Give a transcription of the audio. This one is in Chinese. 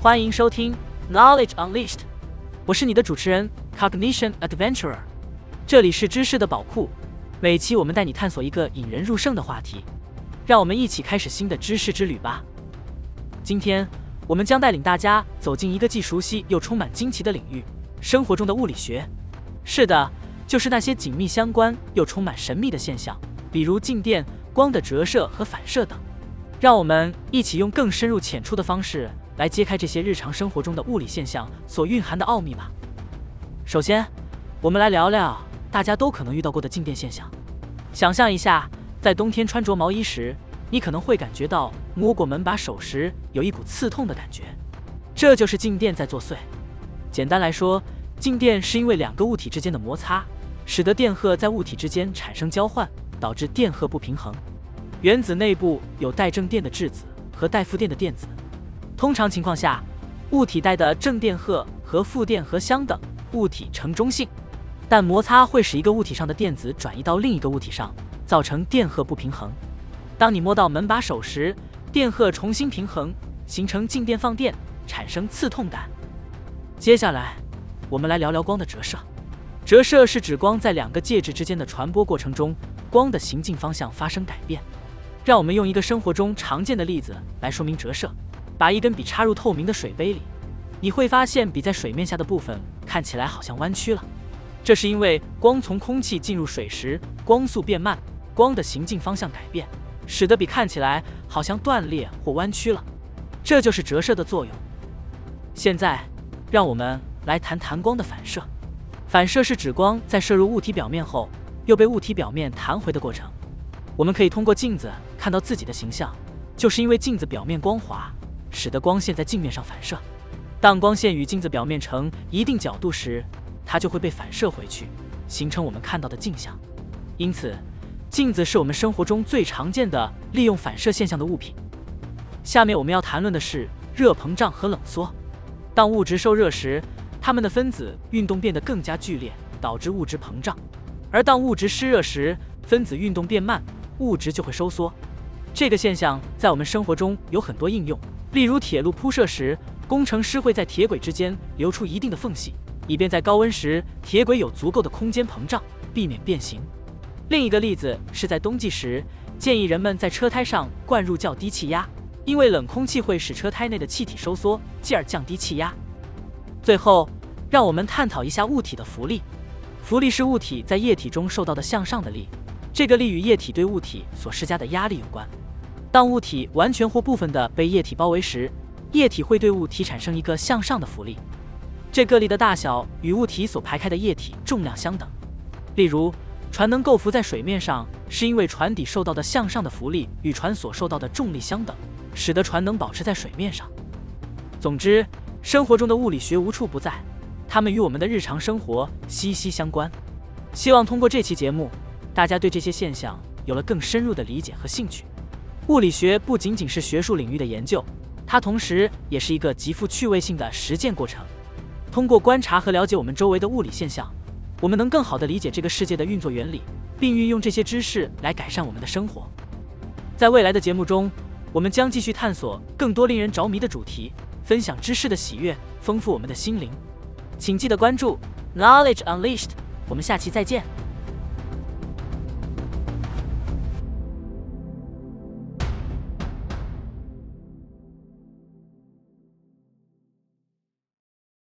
欢迎收听 Knowledge Unleashed，我是你的主持人 Cognition Adventurer，这里是知识的宝库，每期我们带你探索一个引人入胜的话题，让我们一起开始新的知识之旅吧。今天我们将带领大家走进一个既熟悉又充满惊奇的领域——生活中的物理学。是的，就是那些紧密相关又充满神秘的现象，比如静电、光的折射和反射等。让我们一起用更深入浅出的方式。来揭开这些日常生活中的物理现象所蕴含的奥秘吧。首先，我们来聊聊大家都可能遇到过的静电现象。想象一下，在冬天穿着毛衣时，你可能会感觉到摸过门把手时有一股刺痛的感觉，这就是静电在作祟。简单来说，静电是因为两个物体之间的摩擦，使得电荷在物体之间产生交换，导致电荷不平衡。原子内部有带正电的质子和带负电的电子。通常情况下，物体带的正电荷和负电荷相等，物体呈中性。但摩擦会使一个物体上的电子转移到另一个物体上，造成电荷不平衡。当你摸到门把手时，电荷重新平衡，形成静电放电，产生刺痛感。接下来，我们来聊聊光的折射。折射是指光在两个介质之间的传播过程中，光的行进方向发生改变。让我们用一个生活中常见的例子来说明折射。把一根笔插入透明的水杯里，你会发现笔在水面下的部分看起来好像弯曲了。这是因为光从空气进入水时，光速变慢，光的行进方向改变，使得笔看起来好像断裂或弯曲了。这就是折射的作用。现在，让我们来谈谈光的反射。反射是指光在射入物体表面后，又被物体表面弹回的过程。我们可以通过镜子看到自己的形象，就是因为镜子表面光滑。使得光线在镜面上反射。当光线与镜子表面成一定角度时，它就会被反射回去，形成我们看到的镜像。因此，镜子是我们生活中最常见的利用反射现象的物品。下面我们要谈论的是热膨胀和冷缩。当物质受热时，它们的分子运动变得更加剧烈，导致物质膨胀；而当物质湿热时，分子运动变慢，物质就会收缩。这个现象在我们生活中有很多应用。例如，铁路铺设时，工程师会在铁轨之间留出一定的缝隙，以便在高温时铁轨有足够的空间膨胀，避免变形。另一个例子是在冬季时，建议人们在车胎上灌入较低气压，因为冷空气会使车胎内的气体收缩，继而降低气压。最后，让我们探讨一下物体的浮力。浮力是物体在液体中受到的向上的力，这个力与液体对物体所施加的压力有关。当物体完全或部分的被液体包围时，液体会对物体产生一个向上的浮力，这个力的大小与物体所排开的液体重量相等。例如，船能够浮在水面上，是因为船底受到的向上的浮力与船所受到的重力相等，使得船能保持在水面上。总之，生活中的物理学无处不在，它们与我们的日常生活息息相关。希望通过这期节目，大家对这些现象有了更深入的理解和兴趣。物理学不仅仅是学术领域的研究，它同时也是一个极富趣味性的实践过程。通过观察和了解我们周围的物理现象，我们能更好地理解这个世界的运作原理，并运用这些知识来改善我们的生活。在未来的节目中，我们将继续探索更多令人着迷的主题，分享知识的喜悦，丰富我们的心灵。请记得关注 Knowledge Unleashed，我们下期再见。